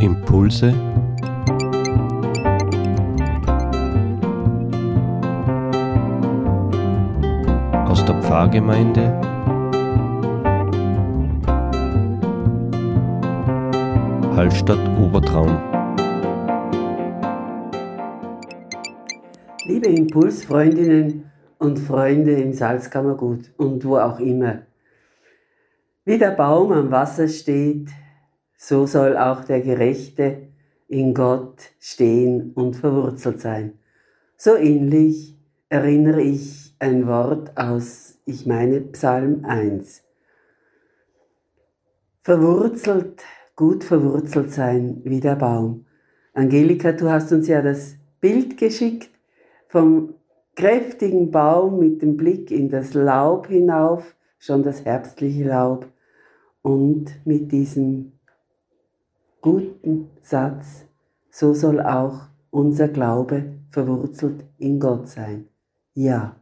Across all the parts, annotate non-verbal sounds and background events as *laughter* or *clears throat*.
Impulse aus der Pfarrgemeinde Hallstatt Obertraum. Liebe Impulsfreundinnen und Freunde im Salzkammergut und wo auch immer. Wie der Baum am Wasser steht, so soll auch der Gerechte in Gott stehen und verwurzelt sein. So ähnlich erinnere ich ein Wort aus, ich meine Psalm 1. Verwurzelt, gut verwurzelt sein wie der Baum. Angelika, du hast uns ja das Bild geschickt vom kräftigen Baum mit dem Blick in das Laub hinauf, schon das herbstliche Laub, und mit diesem guten Satz, so soll auch unser Glaube verwurzelt in Gott sein. Ja.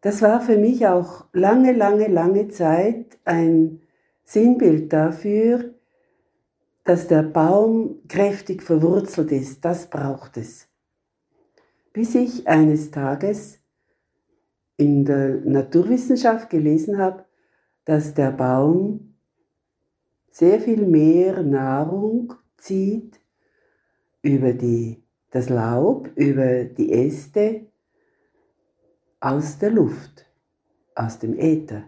Das war für mich auch lange, lange, lange Zeit ein Sinnbild dafür, dass der Baum kräftig verwurzelt ist. Das braucht es. Bis ich eines Tages in der Naturwissenschaft gelesen habe, dass der Baum sehr viel mehr Nahrung zieht über die, das Laub, über die Äste aus der Luft, aus dem Äther.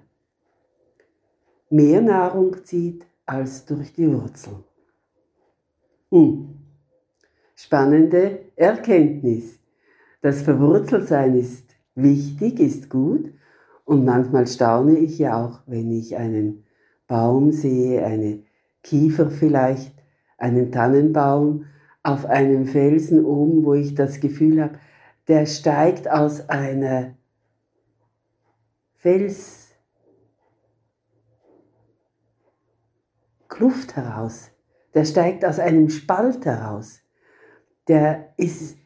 Mehr Nahrung zieht als durch die Wurzeln. Hm. Spannende Erkenntnis. Das Verwurzeltsein ist wichtig, ist gut, und manchmal staune ich ja auch, wenn ich einen Baum sehe, eine Kiefer vielleicht, einen Tannenbaum auf einem Felsen oben, wo ich das Gefühl habe, der steigt aus einer Felskluft heraus. Der steigt aus einem Spalt heraus. Der ist,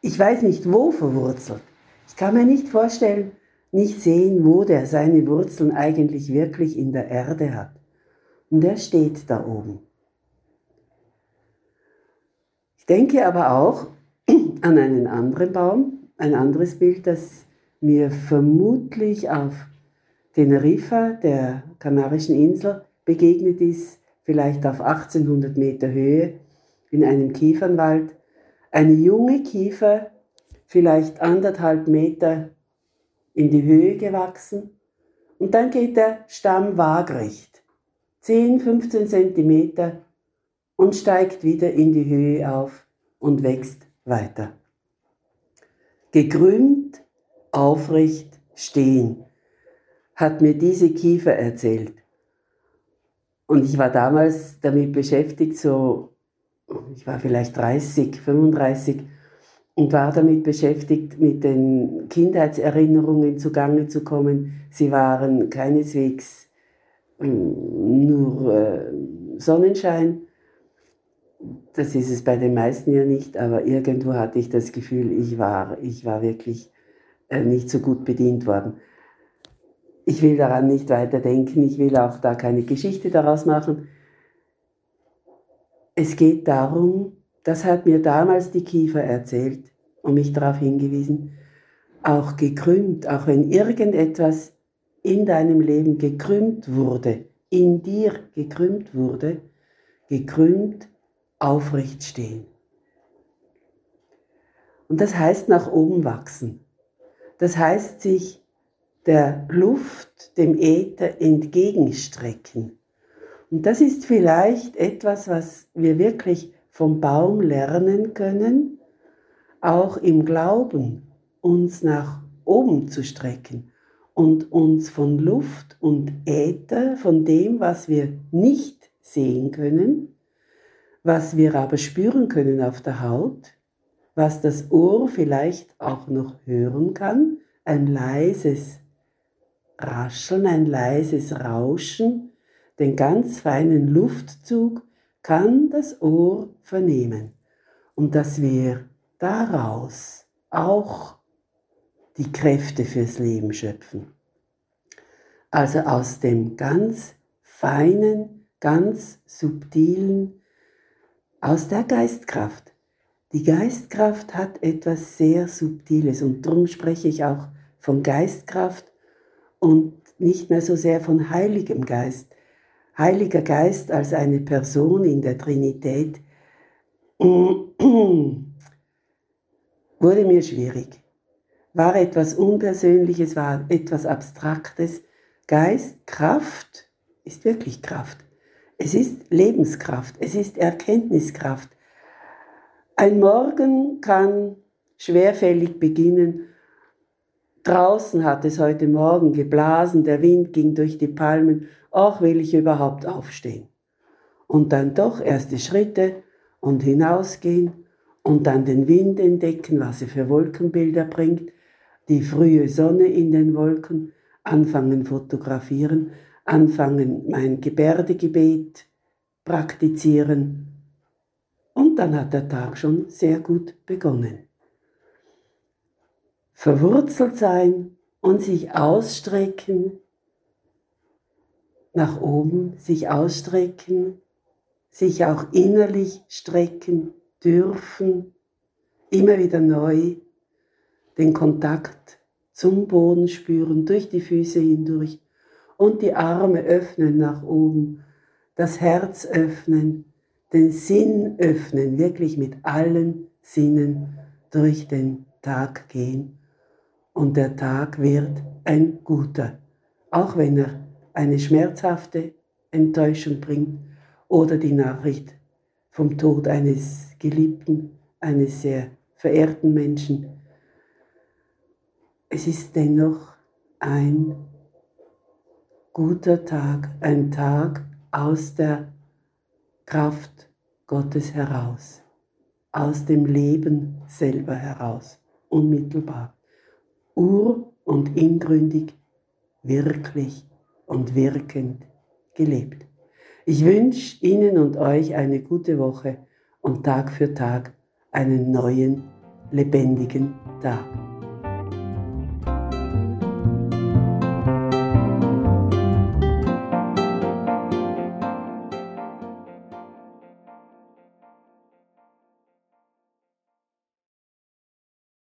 ich weiß nicht wo verwurzelt. Ich kann mir nicht vorstellen, nicht sehen, wo der seine Wurzeln eigentlich wirklich in der Erde hat. Und er steht da oben. Ich denke aber auch *clears throat* an einen anderen Baum, ein anderes Bild, das mir vermutlich auf Teneriffa, der Kanarischen Insel, begegnet ist, vielleicht auf 1800 Meter Höhe in einem Kiefernwald. Eine junge Kiefer, vielleicht anderthalb Meter in die Höhe gewachsen und dann geht der Stamm waagrecht, 10, 15 Zentimeter und steigt wieder in die Höhe auf und wächst weiter. Gekrümmt, aufrecht, stehen, hat mir diese Kiefer erzählt. Und ich war damals damit beschäftigt, so, ich war vielleicht 30, 35, und war damit beschäftigt, mit den Kindheitserinnerungen zugange zu kommen. Sie waren keineswegs hm, nur äh, Sonnenschein. Das ist es bei den meisten ja nicht, aber irgendwo hatte ich das Gefühl, ich war, ich war wirklich äh, nicht so gut bedient worden. Ich will daran nicht weiter denken, ich will auch da keine Geschichte daraus machen. Es geht darum, das hat mir damals die Kiefer erzählt und mich darauf hingewiesen, auch gekrümmt, auch wenn irgendetwas in deinem Leben gekrümmt wurde, in dir gekrümmt wurde, gekrümmt aufrecht stehen. Und das heißt nach oben wachsen. Das heißt sich der Luft, dem Äther entgegenstrecken. Und das ist vielleicht etwas, was wir wirklich vom Baum lernen können, auch im Glauben uns nach oben zu strecken und uns von Luft und Äther, von dem, was wir nicht sehen können, was wir aber spüren können auf der Haut, was das Ohr vielleicht auch noch hören kann, ein leises Rascheln, ein leises Rauschen, den ganz feinen Luftzug kann das Ohr vernehmen und dass wir daraus auch die Kräfte fürs Leben schöpfen. Also aus dem ganz feinen, ganz subtilen, aus der Geistkraft. Die Geistkraft hat etwas sehr Subtiles und darum spreche ich auch von Geistkraft und nicht mehr so sehr von Heiligem Geist. Heiliger Geist als eine Person in der Trinität *clears throat* wurde mir schwierig. War etwas Unpersönliches, war etwas Abstraktes. Geist, Kraft ist wirklich Kraft. Es ist Lebenskraft, es ist Erkenntniskraft. Ein Morgen kann schwerfällig beginnen Draußen hat es heute Morgen geblasen, der Wind ging durch die Palmen. Ach, will ich überhaupt aufstehen? Und dann doch erste Schritte und hinausgehen und dann den Wind entdecken, was er für Wolkenbilder bringt, die frühe Sonne in den Wolken, anfangen fotografieren, anfangen mein Gebärdegebet praktizieren. Und dann hat der Tag schon sehr gut begonnen verwurzelt sein und sich ausstrecken. Nach oben, sich ausstrecken, sich auch innerlich strecken dürfen, immer wieder neu den Kontakt zum Boden spüren, durch die Füße hindurch und die Arme öffnen nach oben, das Herz öffnen, den Sinn öffnen, wirklich mit allen Sinnen durch den Tag gehen und der Tag wird ein guter, auch wenn er eine schmerzhafte Enttäuschung bringt oder die Nachricht vom Tod eines Geliebten, eines sehr verehrten Menschen. Es ist dennoch ein guter Tag, ein Tag aus der Kraft Gottes heraus, aus dem Leben selber heraus, unmittelbar ur- und ingründig, wirklich und wirkend gelebt. Ich wünsche Ihnen und euch eine gute Woche und Tag für Tag einen neuen, lebendigen Tag.